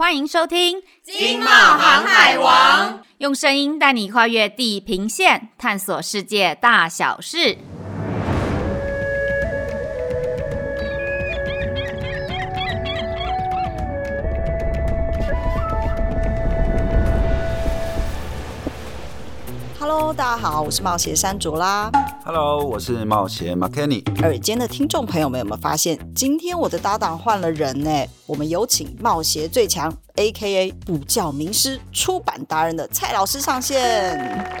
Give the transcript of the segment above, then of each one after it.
欢迎收听《经贸航海王》，用声音带你跨越地平线，探索世界大小事。Hello，大家好，我是冒险山卓拉。Hello，我是冒险马 Kenny。耳尖的听众朋友们有没有发现，今天我的搭档换了人呢？我们有请冒险最强，A.K.A. 补教名师、出版达人的蔡老师上线。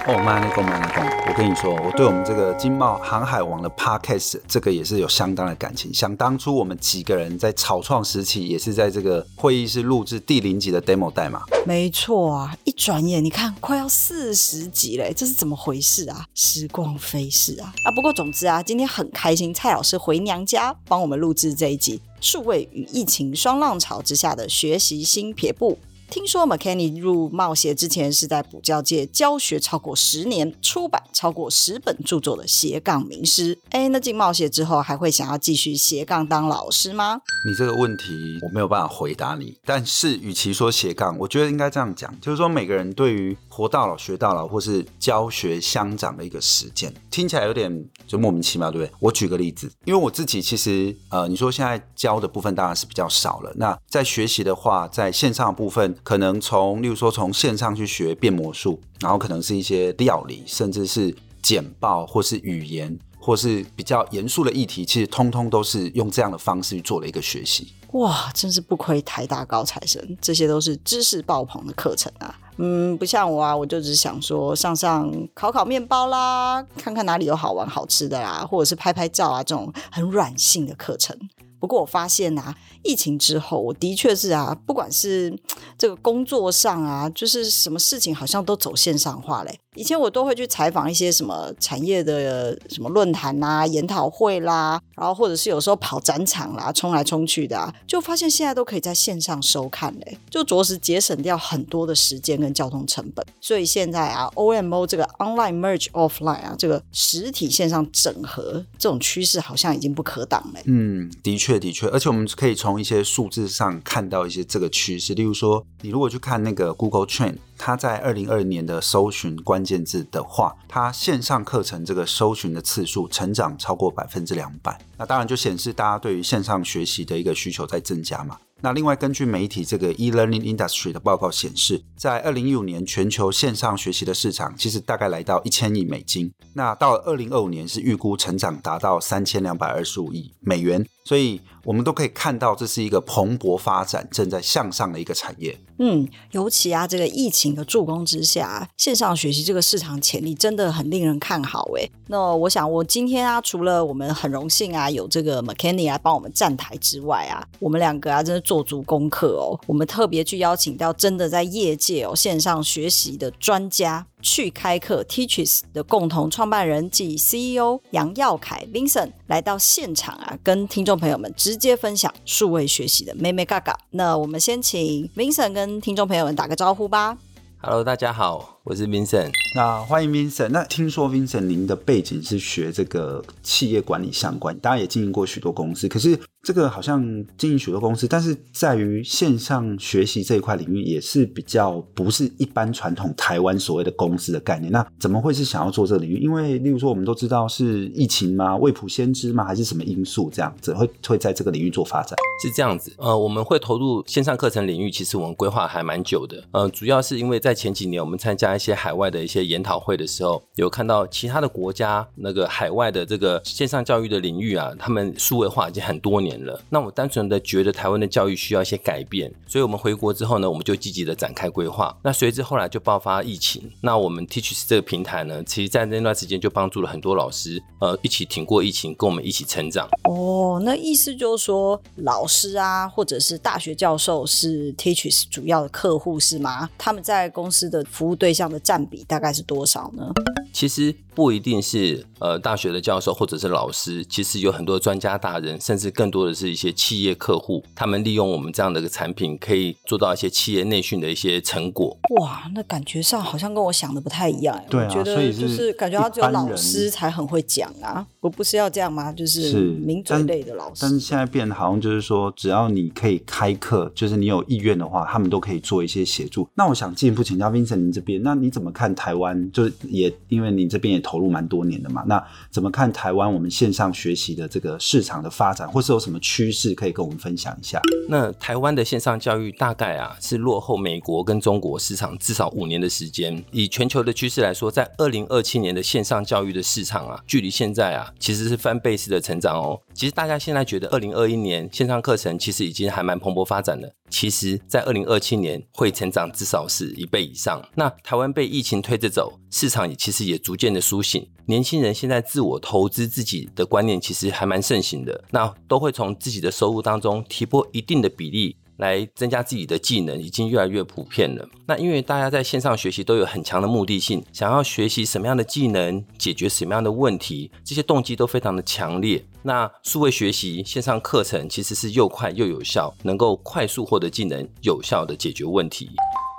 哦，慢了，够慢了，够！我跟你说，我对我们这个经贸航海王的 Podcast 这个也是有相当的感情。想当初我们几个人在草创时期，也是在这个会议室录制第零集的 demo 代码。没错啊，一转眼你看快要四十集嘞，这是怎么回事啊？时光飞逝啊！不过总之啊，今天很开心，蔡老师回娘家帮我们录制这一集。数位与疫情双浪潮之下的学习新撇步。听说 McKenny 入冒险之前是在补教界教学超过十年，出版超过十本著作的斜杠名师。哎，那进冒险之后还会想要继续斜杠当老师吗？你这个问题我没有办法回答你。但是与其说斜杠，我觉得应该这样讲，就是说每个人对于活到老学到老，或是教学相长的一个实践，听起来有点就莫名其妙，对不对？我举个例子，因为我自己其实呃，你说现在教的部分当然是比较少了。那在学习的话，在线上的部分。可能从，例如说从线上去学变魔术，然后可能是一些料理，甚至是简报，或是语言，或是比较严肃的议题，其实通通都是用这样的方式去做了一个学习。哇，真是不亏台大高材生，这些都是知识爆棚的课程啊！嗯，不像我啊，我就只想说上上烤烤面包啦，看看哪里有好玩好吃的啦，或者是拍拍照啊，这种很软性的课程。不过我发现啊，疫情之后，我的确是啊，不管是这个工作上啊，就是什么事情好像都走线上化嘞。以前我都会去采访一些什么产业的什么论坛啦、研讨会啦，然后或者是有时候跑展场啦，冲来冲去的啊，就发现现在都可以在线上收看嘞，就着实节省掉很多的时间跟交通成本。所以现在啊，OMO 这个 Online Merge Offline 啊，这个实体线上整合这种趋势好像已经不可挡了。嗯，的确的确，而且我们可以从一些数字上看到一些这个趋势，例如说，你如果去看那个 Google Trend。它在二零二零年的搜寻关关键字的话，它线上课程这个搜寻的次数成长超过百分之两百，那当然就显示大家对于线上学习的一个需求在增加嘛。那另外，根据媒体这个 e-learning industry 的报告显示，在二零一五年全球线上学习的市场其实大概来到一千亿美金。那到了二零二五年是预估成长达到三千两百二十五亿美元。所以我们都可以看到，这是一个蓬勃发展、正在向上的一个产业。嗯，尤其啊，这个疫情的助攻之下，线上学习这个市场潜力真的很令人看好诶。那我想，我今天啊，除了我们很荣幸啊，有这个 McKenny 来帮我们站台之外啊，我们两个啊，真的做足功课哦。我们特别去邀请到真的在业界哦线上学习的专家。去开课 Teaches 的共同创办人及 CEO 杨耀凯 Vincent 来到现场啊，跟听众朋友们直接分享数位学习的妹妹嘎嘎。那我们先请 Vincent 跟听众朋友们打个招呼吧。Hello，大家好，我是 Vincent。那欢迎 Vincent。那听说 Vincent 您的背景是学这个企业管理相关，大家也经营过许多公司，可是。这个好像经营许多公司，但是在于线上学习这一块领域，也是比较不是一般传统台湾所谓的公司的概念。那怎么会是想要做这个领域？因为例如说，我们都知道是疫情吗？未卜先知吗？还是什么因素这样子会会在这个领域做发展？是这样子。呃，我们会投入线上课程领域，其实我们规划还蛮久的。呃，主要是因为在前几年我们参加一些海外的一些研讨会的时候，有看到其他的国家那个海外的这个线上教育的领域啊，他们数位化已经很多年。了，那我单纯的觉得台湾的教育需要一些改变，所以我们回国之后呢，我们就积极的展开规划。那随之后来就爆发疫情，那我们 Teachers 这个平台呢，其实在那段时间就帮助了很多老师，呃，一起挺过疫情，跟我们一起成长。哦，那意思就是说，老师啊，或者是大学教授是 Teachers 主要的客户是吗？他们在公司的服务对象这样的占比大概是多少呢？其实。不一定是呃大学的教授或者是老师，其实有很多专家大人，甚至更多的是一些企业客户，他们利用我们这样的一个产品，可以做到一些企业内训的一些成果。哇，那感觉上好像跟我想的不太一样。对啊，我觉得就是感觉他只有老师才很会讲啊，我不是要这样吗？就是名嘴类的老师。但是现在变得好像就是说，只要你可以开课，就是你有意愿的话，他们都可以做一些协助。那我想进一步请教 Vincent，您这边，那你怎么看台湾？就是也因为你这边也投入蛮多年的嘛，那怎么看台湾我们线上学习的这个市场的发展，或是有什么趋势可以跟我们分享一下？那台湾的线上教育大概啊是落后美国跟中国市场至少五年的时间。以全球的趋势来说，在二零二七年的线上教育的市场啊，距离现在啊其实是翻倍式的成长哦。其实大家现在觉得二零二一年线上课程其实已经还蛮蓬勃发展的，其实在二零二七年会成长至少是一倍以上。那台湾被疫情推着走，市场也其实也逐渐的苏醒，年轻人现在自我投资自己的观念其实还蛮盛行的，那都会从自己的收入当中提拨一定的比例。来增加自己的技能，已经越来越普遍了。那因为大家在线上学习都有很强的目的性，想要学习什么样的技能，解决什么样的问题，这些动机都非常的强烈。那数位学习线上课程其实是又快又有效，能够快速获得技能，有效的解决问题。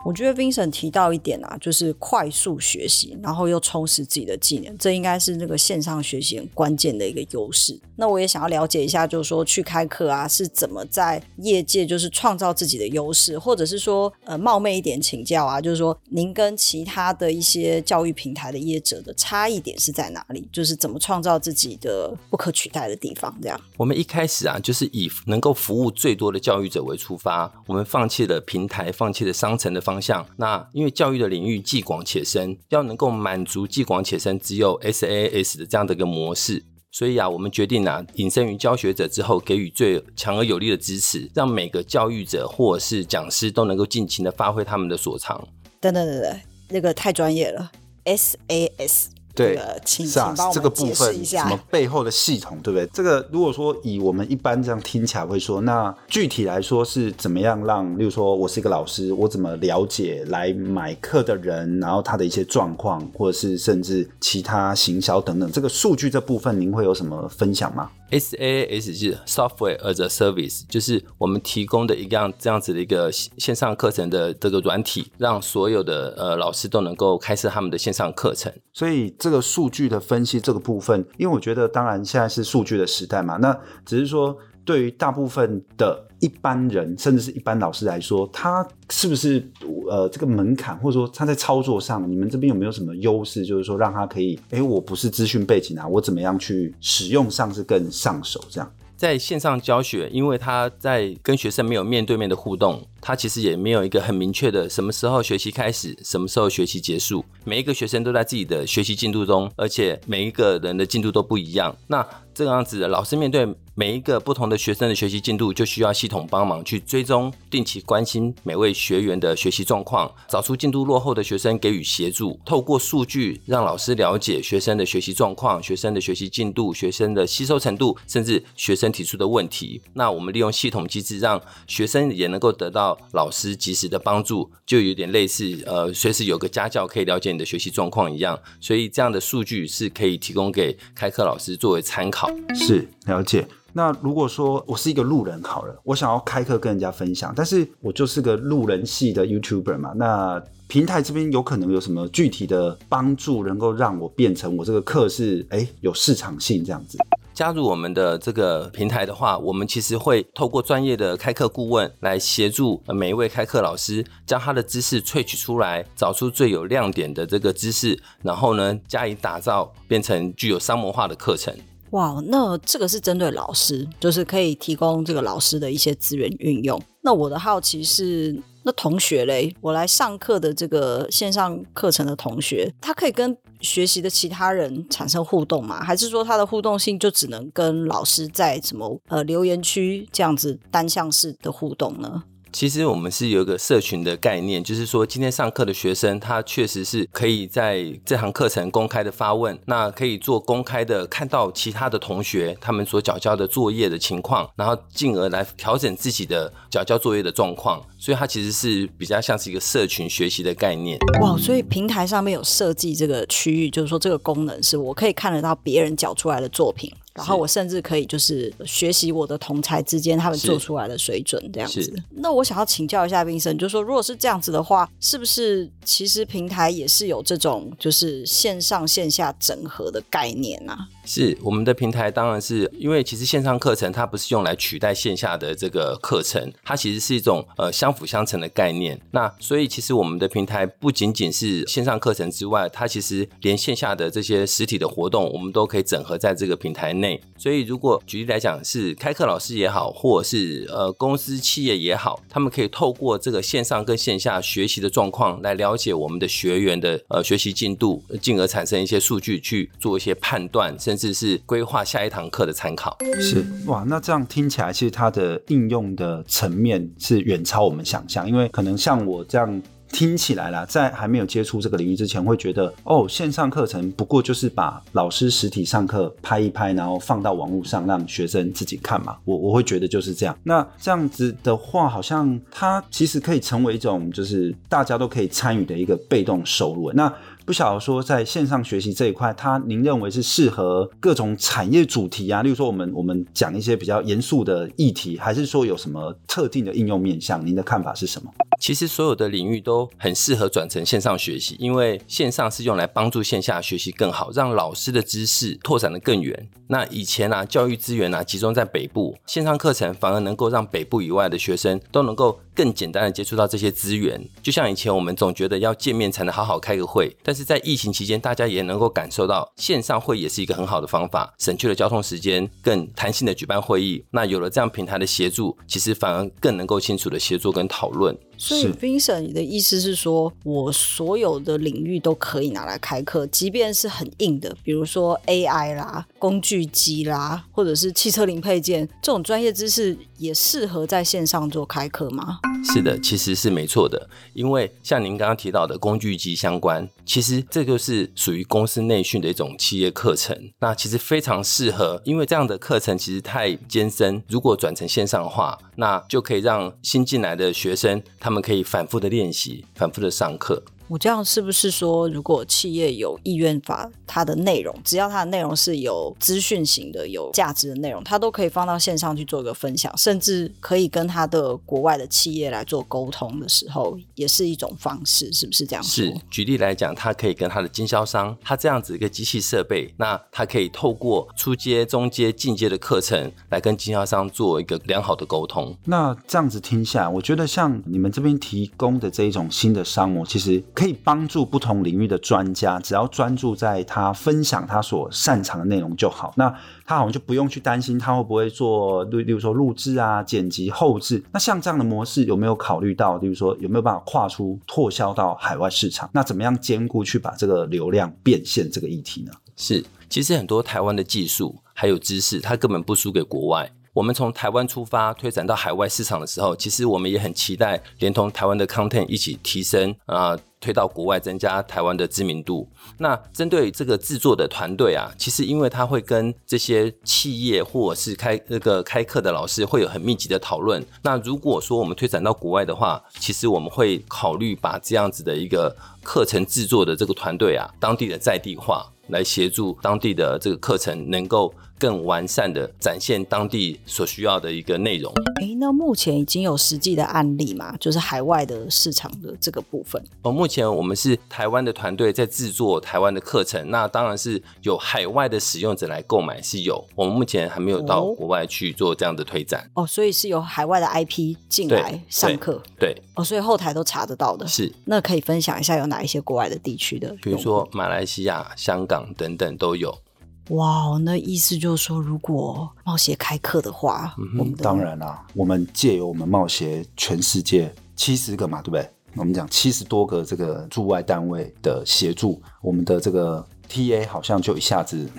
我觉得 Vincent 提到一点啊，就是快速学习，然后又充实自己的技能，这应该是那个线上学习很关键的一个优势。那我也想要了解一下，就是说去开课啊，是怎么在业界就是创造自己的优势，或者是说呃冒昧一点请教啊，就是说您跟其他的一些教育平台的业者的差异点是在哪里？就是怎么创造自己的不可取代的地方？这样。我们一开始啊，就是以能够服务最多的教育者为出发，我们放弃了平台，放弃了商城的方。方向，那因为教育的领域既广且深，要能够满足既广且深，只有 SaaS 的这样的一个模式，所以啊，我们决定啊，隐身于教学者之后，给予最强而有力的支持，让每个教育者或者是讲师都能够尽情的发挥他们的所长。等等等等，那个太专业了，SaaS。对，请是啊，这个部分什么背后的系统，对不对？这个如果说以我们一般这样听起来会说，那具体来说是怎么样让，例如说我是一个老师，我怎么了解来买课的人，然后他的一些状况，或者是甚至其他行销等等，这个数据这部分您会有什么分享吗？SaaS 是 Software as a Service，就是我们提供的一样这样子的一个线上课程的这个软体，让所有的呃老师都能够开设他们的线上课程。所以这个数据的分析这个部分，因为我觉得当然现在是数据的时代嘛，那只是说对于大部分的。一般人甚至是一般老师来说，他是不是呃这个门槛，或者说他在操作上，你们这边有没有什么优势？就是说让他可以，哎，我不是资讯背景啊，我怎么样去使用上是更上手这样？在线上教学，因为他在跟学生没有面对面的互动，他其实也没有一个很明确的什么时候学习开始，什么时候学习结束。每一个学生都在自己的学习进度中，而且每一个人的进度都不一样。那这个样子老师面对每一个不同的学生的学习进度，就需要系统帮忙去追踪，定期关心每位学员的学习状况，找出进度落后的学生给予协助。透过数据让老师了解学生的学习状况、学生的学习进度、学生的吸收程度，甚至学生提出的问题。那我们利用系统机制，让学生也能够得到老师及时的帮助，就有点类似呃，随时有个家教可以了解你的学习状况一样。所以这样的数据是可以提供给开课老师作为参考。是，了解。那如果说我是一个路人好了，我想要开课跟人家分享，但是我就是个路人系的 YouTuber 嘛，那平台这边有可能有什么具体的帮助，能够让我变成我这个课是哎有市场性这样子？加入我们的这个平台的话，我们其实会透过专业的开课顾问来协助每一位开课老师，将他的知识萃取出来，找出最有亮点的这个知识，然后呢加以打造，变成具有商模化的课程。哇，那这个是针对老师，就是可以提供这个老师的一些资源运用。那我的好奇是，那同学嘞，我来上课的这个线上课程的同学，他可以跟学习的其他人产生互动吗？还是说他的互动性就只能跟老师在什么呃留言区这样子单向式的互动呢？其实我们是有一个社群的概念，就是说今天上课的学生，他确实是可以在这堂课程公开的发问，那可以做公开的看到其他的同学他们所缴交的作业的情况，然后进而来调整自己的缴交作业的状况。所以它其实是比较像是一个社群学习的概念。哇，所以平台上面有设计这个区域，就是说这个功能是我可以看得到别人缴出来的作品。然后我甚至可以就是学习我的同才之间他们做出来的水准这样子。那我想要请教一下 Vincent，就是说如果是这样子的话，是不是其实平台也是有这种就是线上线下整合的概念啊？是我们的平台，当然是因为其实线上课程它不是用来取代线下的这个课程，它其实是一种呃相辅相成的概念。那所以其实我们的平台不仅仅是线上课程之外，它其实连线下的这些实体的活动，我们都可以整合在这个平台内。所以如果举例来讲，是开课老师也好，或者是呃公司企业也好，他们可以透过这个线上跟线下学习的状况来了解我们的学员的呃学习进度，进而产生一些数据去做一些判断，甚至是规划下一堂课的参考。是哇，那这样听起来，其实它的应用的层面是远超我们想象，因为可能像我这样。听起来啦，在还没有接触这个领域之前，会觉得哦，线上课程不过就是把老师实体上课拍一拍，然后放到网络上让学生自己看嘛。我我会觉得就是这样。那这样子的话，好像它其实可以成为一种就是大家都可以参与的一个被动收入。那不晓得说，在线上学习这一块，它您认为是适合各种产业主题啊？例如说，我们我们讲一些比较严肃的议题，还是说有什么特定的应用面向？您的看法是什么？其实所有的领域都很适合转成线上学习，因为线上是用来帮助线下学习更好，让老师的知识拓展得更远。那以前啊，教育资源啊集中在北部，线上课程反而能够让北部以外的学生都能够更简单的接触到这些资源。就像以前我们总觉得要见面才能好好开个会，但是在疫情期间，大家也能够感受到线上会也是一个很好的方法，省去了交通时间，更弹性的举办会议。那有了这样平台的协助，其实反而更能够清楚的协作跟讨论。所以，Vincent，你的意思是说，我所有的领域都可以拿来开课，即便是很硬的，比如说 AI 啦、工具机啦，或者是汽车零配件这种专业知识，也适合在线上做开课吗？是的，其实是没错的，因为像您刚刚提到的工具机相关，其实这就是属于公司内训的一种企业课程，那其实非常适合，因为这样的课程其实太艰深，如果转成线上化，那就可以让新进来的学生他。他们可以反复的练习，反复的上课。我这样是不是说，如果企业有意愿把它的内容，只要它的内容是有资讯型的、有价值的内容，它都可以放到线上去做一个分享，甚至可以跟它的国外的企业来做沟通的时候，也是一种方式，是不是这样？是。举例来讲，它可以跟它的经销商，它这样子一个机器设备，那它可以透过初阶、中阶、进阶的课程来跟经销商做一个良好的沟通。那这样子听下来，我觉得像你们这边提供的这一种新的商模，其实。可以帮助不同领域的专家，只要专注在他分享他所擅长的内容就好。那他好像就不用去担心他会不会做，例如说录制啊、剪辑、后制。那像这样的模式有没有考虑到，例如说有没有办法跨出拓销到海外市场？那怎么样兼顾去把这个流量变现这个议题呢？是，其实很多台湾的技术还有知识，它根本不输给国外。我们从台湾出发推展到海外市场的时候，其实我们也很期待连同台湾的 content 一起提升啊、推到国外增加台湾的知名度。那针对这个制作的团队啊，其实因为他会跟这些企业或者是开那个开课的老师会有很密集的讨论。那如果说我们推展到国外的话，其实我们会考虑把这样子的一个课程制作的这个团队啊，当地的在地化，来协助当地的这个课程能够。更完善的展现当地所需要的一个内容。诶，那目前已经有实际的案例嘛？就是海外的市场的这个部分。哦，目前我们是台湾的团队在制作台湾的课程，那当然是有海外的使用者来购买是有。我们目前还没有到国外去做这样的推展。哦，所以是有海外的 IP 进来上课。对。对哦，所以后台都查得到的。是。那可以分享一下有哪一些国外的地区的？比如说马来西亚、香港等等都有。哇，那意思就是说，如果冒险开课的话，嗯、我们当然啦，我们借由我们冒险全世界七十个嘛，对不对？我们讲七十多个这个驻外单位的协助，我们的这个 TA 好像就一下子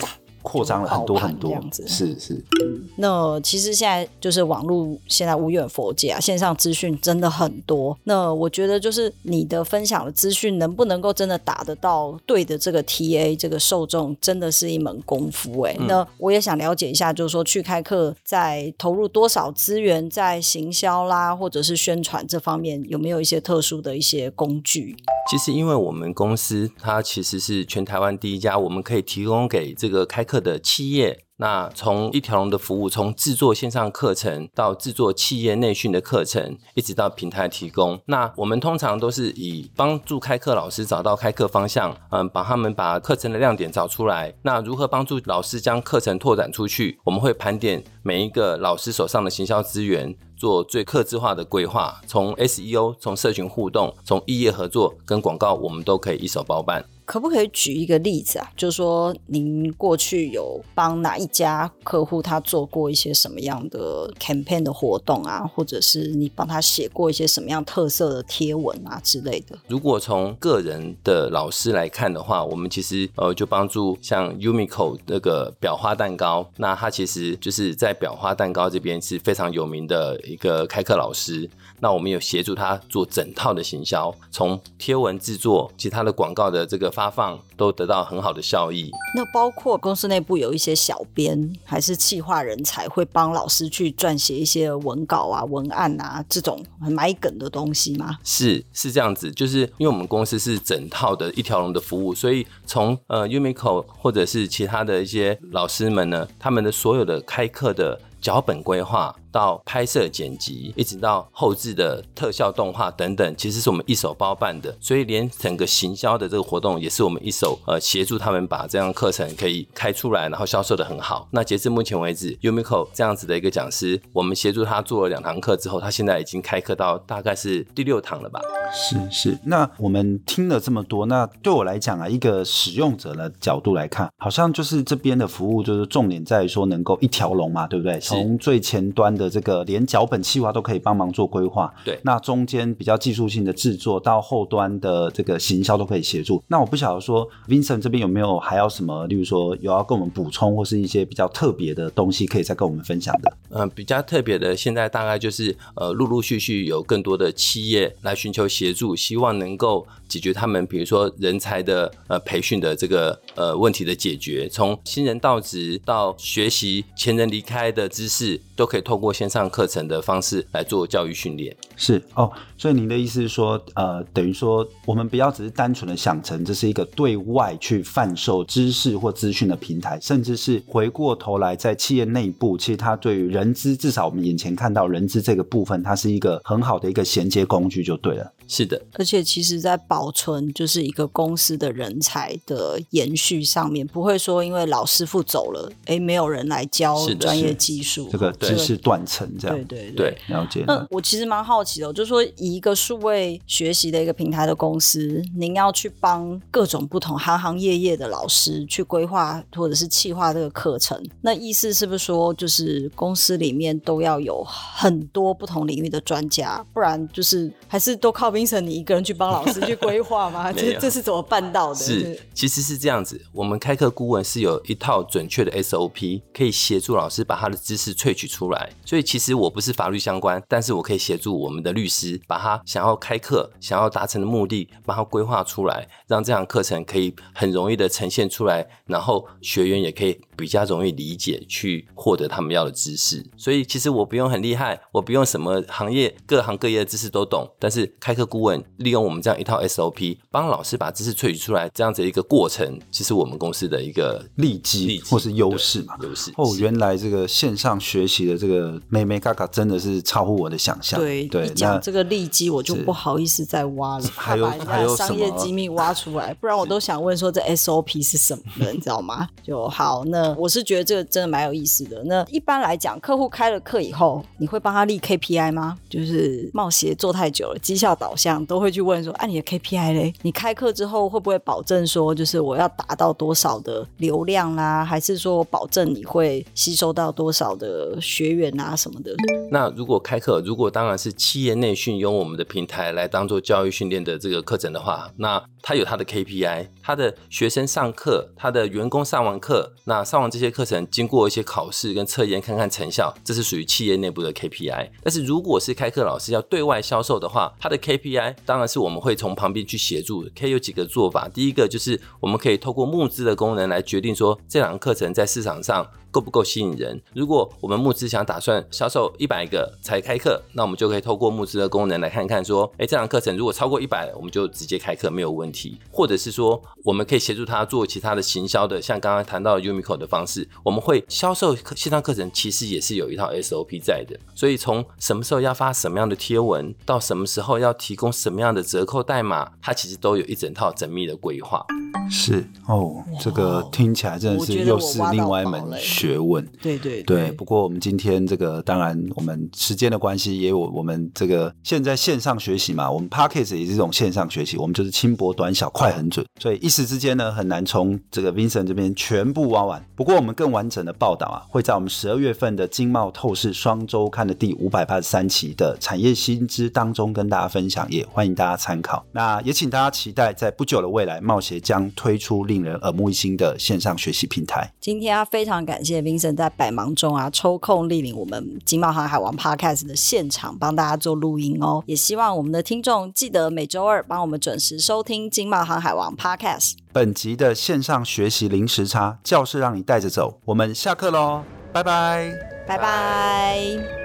扩张了很多很多这样子。是是、嗯，那其实现在就是网络现在无远佛界啊，线上资讯真的很多。那我觉得就是你的分享的资讯能不能够真的打得到对的这个 TA 这个受众，真的是一门功夫哎、欸嗯。那我也想了解一下，就是说去开课在投入多少资源在行销啦，或者是宣传这方面，有没有一些特殊的一些工具？其实因为我们公司它其实是全台湾第一家，我们可以提供给这个开课的企业。那从一条龙的服务，从制作线上课程到制作企业内训的课程，一直到平台提供。那我们通常都是以帮助开课老师找到开课方向，嗯，帮他们把课程的亮点找出来。那如何帮助老师将课程拓展出去？我们会盘点每一个老师手上的行销资源，做最客制化的规划。从 SEO，从社群互动，从异业合作跟广告，我们都可以一手包办。可不可以举一个例子啊？就是说，您过去有帮哪一家客户他做过一些什么样的 campaign 的活动啊，或者是你帮他写过一些什么样特色的贴文啊之类的？如果从个人的老师来看的话，我们其实呃就帮助像 Umico 那个裱花蛋糕，那他其实就是在裱花蛋糕这边是非常有名的一个开课老师。那我们有协助他做整套的行销，从贴文制作，其他的广告的这个发放都得到很好的效益。那包括公司内部有一些小编，还是企划人才，会帮老师去撰写一些文稿啊、文案啊这种很买梗的东西吗？是是这样子，就是因为我们公司是整套的一条龙的服务，所以从呃 Umico 或者是其他的一些老师们呢，他们的所有的开课的脚本规划。到拍摄剪辑，一直到后置的特效动画等等，其实是我们一手包办的。所以连整个行销的这个活动，也是我们一手呃协助他们把这样课程可以开出来，然后销售的很好。那截至目前为止，Umico 这样子的一个讲师，我们协助他做了两堂课之后，他现在已经开课到大概是第六堂了吧？是是。那我们听了这么多，那对我来讲啊，一个使用者的角度来看，好像就是这边的服务就是重点在于说能够一条龙嘛，对不对？从最前端的。这个连脚本企划都可以帮忙做规划，对，那中间比较技术性的制作到后端的这个行销都可以协助。那我不晓得说，Vincent 这边有没有还要什么，例如说有要跟我们补充或是一些比较特别的东西可以再跟我们分享的？嗯、呃，比较特别的，现在大概就是呃，陆陆续续有更多的企业来寻求协助，希望能够解决他们比如说人才的呃培训的这个呃问题的解决，从新人到职到学习前人离开的知识，都可以透过。线上课程的方式来做教育训练是哦，所以您的意思是说，呃，等于说我们不要只是单纯的想成这是一个对外去贩售知识或资讯的平台，甚至是回过头来在企业内部，其实它对于人资，至少我们眼前看到人资这个部分，它是一个很好的一个衔接工具，就对了。是的，而且其实，在保存就是一个公司的人才的延续上面，不会说因为老师傅走了，哎，没有人来教专业技术，这个知识断层这样。对对对，对，了解。那我其实蛮好奇的，就是说以一个数位学习的一个平台的公司，您要去帮各种不同行行业业的老师去规划或者是企划这个课程，那意思是不是说，就是公司里面都要有很多不同领域的专家，不然就是还是都靠 Vincent 你一个人去帮老师去规划吗？这这是怎么办到的？是，其实是这样子。我们开课顾问是有一套准确的 SOP，可以协助老师把他的知识萃取出来。所以其实我不是法律相关，但是我可以协助我们的律师把他想要开课、想要达成的目的，把它规划出来，让这堂课程可以很容易的呈现出来，然后学员也可以比较容易理解，去获得他们要的知识。所以其实我不用很厉害，我不用什么行业各行各业的知识都懂，但是开课顾问利用我们这样一套 SOP，帮老师把知识萃取出来，这样子一个过程，其实我们公司的一个利基或是优势嘛。优势哦，原来这个线上学习的这个妹妹嘎嘎真的是超乎我的想象。对对，讲这个利基，我就不好意思再挖了，还有还有商业机密挖出来，不然我都想问说这 SOP 是什么了，你知道吗？就好，那我是觉得这个真的蛮有意思的。那一般来讲，客户开了课以后，你会帮他立 KPI 吗？就是冒险做太久了，绩效导向都会去问说，按、啊、你的 KPI 嘞，你开课之后会不会保证说，就是我要达到多少的流量啦，还是说我保证你会吸收到多少的学员啊什么的？那如果开课，如果当然是企业内训用我们的平台来当做教育训练的这个课程的话，那他有他的 KPI，他的学生上课，他的员工上完课，那上完这些课程，经过一些考试跟测验，看看成效，这是属于企业内部的 KPI。但是如果是开课老师要对外销售的话，他的 KPI 当然是我们会从旁边去协助，可以有几个做法。第一个就是我们可以透过募资的功能来决定说，这两个课程在市场上。够不够吸引人？如果我们募资想打算销售一百个才开课，那我们就可以透过募资的功能来看看，说，哎，这堂课程如果超过一百，我们就直接开课没有问题。或者是说，我们可以协助他做其他的行销的，像刚刚谈到 Umico 的方式，我们会销售线上课程，其实也是有一套 SOP 在的。所以从什么时候要发什么样的贴文，到什么时候要提供什么样的折扣代码，它其实都有一整套缜密的规划。是哦，这个听起来真的是又是另外一门学问。对对对，不过我们今天这个当然我们时间的关系，也有我们这个现在线上学习嘛，我们 Podcast 也是一种线上学习，我们就是轻薄短小，快很准，所以一时之间呢很难从这个 Vincent 这边全部挖完。不过我们更完整的报道啊，会在我们十二月份的经贸透视双周刊的第五百八十三期的产业新知当中跟大家分享，也欢迎大家参考。那也请大家期待在不久的未来，贸协将推出令人耳目一新的线上学习平台。今天啊，非常感谢 Vincent 在百忙中啊抽空莅临我们金贸航海王 Podcast 的现场，帮大家做录音哦。也希望我们的听众记得每周二帮我们准时收听金贸航海王 Podcast。本集的线上学习零时差，教室让你带着走。我们下课喽，拜拜，拜拜。